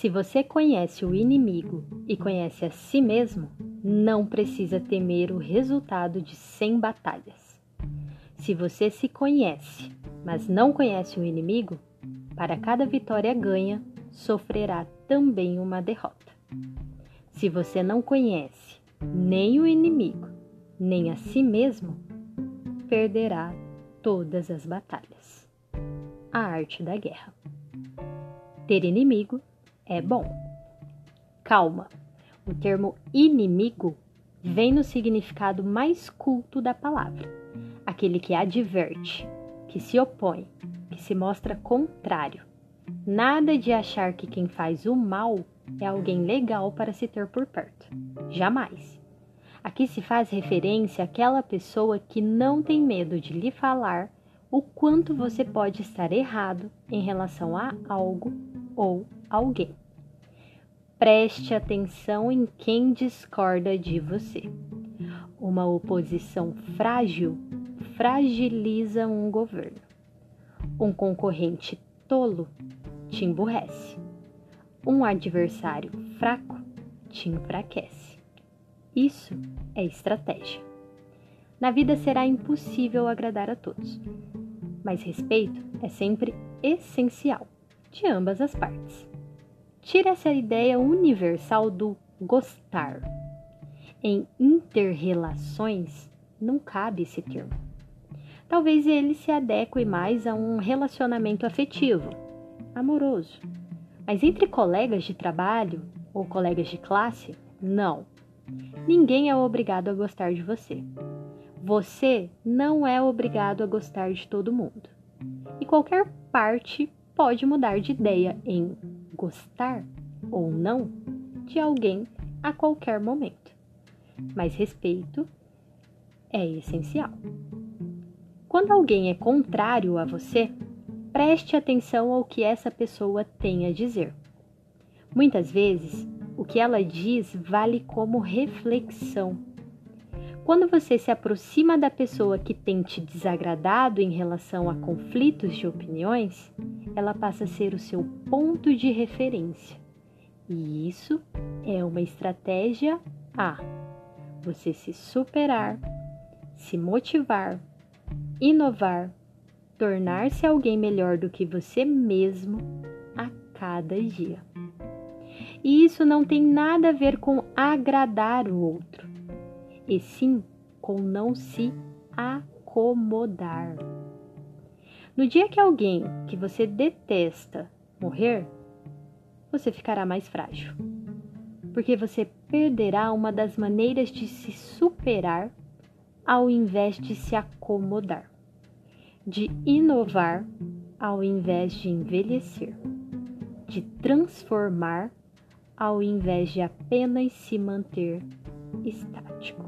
Se você conhece o inimigo e conhece a si mesmo, não precisa temer o resultado de 100 batalhas. Se você se conhece, mas não conhece o inimigo, para cada vitória ganha, sofrerá também uma derrota. Se você não conhece nem o inimigo, nem a si mesmo, perderá todas as batalhas. A arte da guerra. Ter inimigo é bom. Calma. O termo inimigo vem no significado mais culto da palavra, aquele que adverte, que se opõe, que se mostra contrário. Nada de achar que quem faz o mal é alguém legal para se ter por perto. Jamais. Aqui se faz referência àquela pessoa que não tem medo de lhe falar o quanto você pode estar errado em relação a algo ou alguém. Preste atenção em quem discorda de você. Uma oposição frágil fragiliza um governo. Um concorrente tolo te emburrece. Um adversário fraco te enfraquece. Isso é estratégia. Na vida será impossível agradar a todos, mas respeito é sempre essencial de ambas as partes. Tira essa ideia universal do gostar. Em interrelações não cabe esse termo. Talvez ele se adeque mais a um relacionamento afetivo, amoroso. Mas entre colegas de trabalho ou colegas de classe, não. Ninguém é obrigado a gostar de você. Você não é obrigado a gostar de todo mundo. E qualquer parte pode mudar de ideia em gostar ou não de alguém a qualquer momento, mas respeito é essencial. Quando alguém é contrário a você, preste atenção ao que essa pessoa tem a dizer. Muitas vezes, o que ela diz vale como reflexão. Quando você se aproxima da pessoa que tem te desagradado em relação a conflitos de opiniões, ela passa a ser o seu ponto de referência. E isso é uma estratégia A. Você se superar, se motivar, inovar, tornar-se alguém melhor do que você mesmo a cada dia. E isso não tem nada a ver com agradar o outro, e sim com não se acomodar. No dia que alguém que você detesta morrer, você ficará mais frágil, porque você perderá uma das maneiras de se superar ao invés de se acomodar, de inovar ao invés de envelhecer, de transformar ao invés de apenas se manter estático.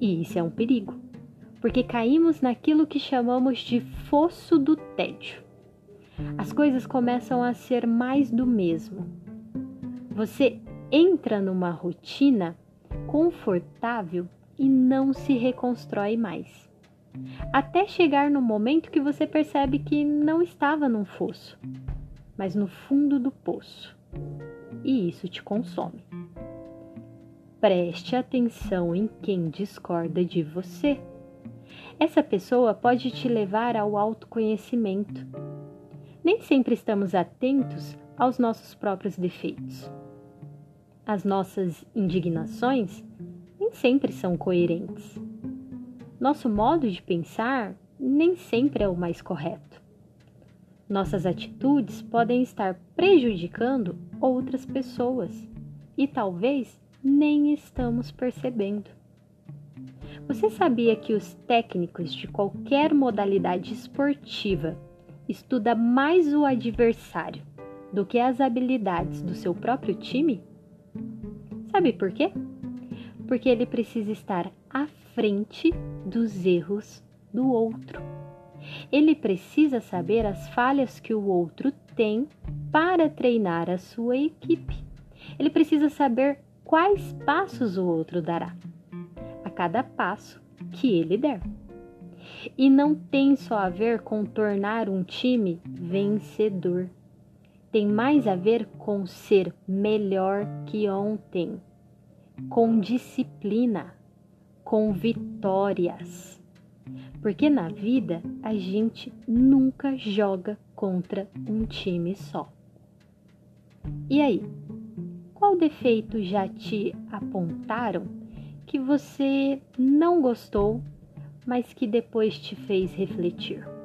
E isso é um perigo porque caímos naquilo que chamamos de fosso do tédio. As coisas começam a ser mais do mesmo. Você entra numa rotina confortável e não se reconstrói mais. Até chegar no momento que você percebe que não estava num fosso, mas no fundo do poço. E isso te consome. Preste atenção em quem discorda de você essa pessoa pode te levar ao autoconhecimento. Nem sempre estamos atentos aos nossos próprios defeitos. As nossas indignações nem sempre são coerentes. Nosso modo de pensar nem sempre é o mais correto. Nossas atitudes podem estar prejudicando outras pessoas e talvez nem estamos percebendo. Você sabia que os técnicos de qualquer modalidade esportiva estudam mais o adversário do que as habilidades do seu próprio time? Sabe por quê? Porque ele precisa estar à frente dos erros do outro. Ele precisa saber as falhas que o outro tem para treinar a sua equipe. Ele precisa saber quais passos o outro dará cada passo que ele der. E não tem só a ver com tornar um time vencedor. tem mais a ver com ser melhor que ontem, com disciplina, com vitórias. Porque na vida a gente nunca joga contra um time só. E aí, qual defeito já te apontaram que você não gostou, mas que depois te fez refletir?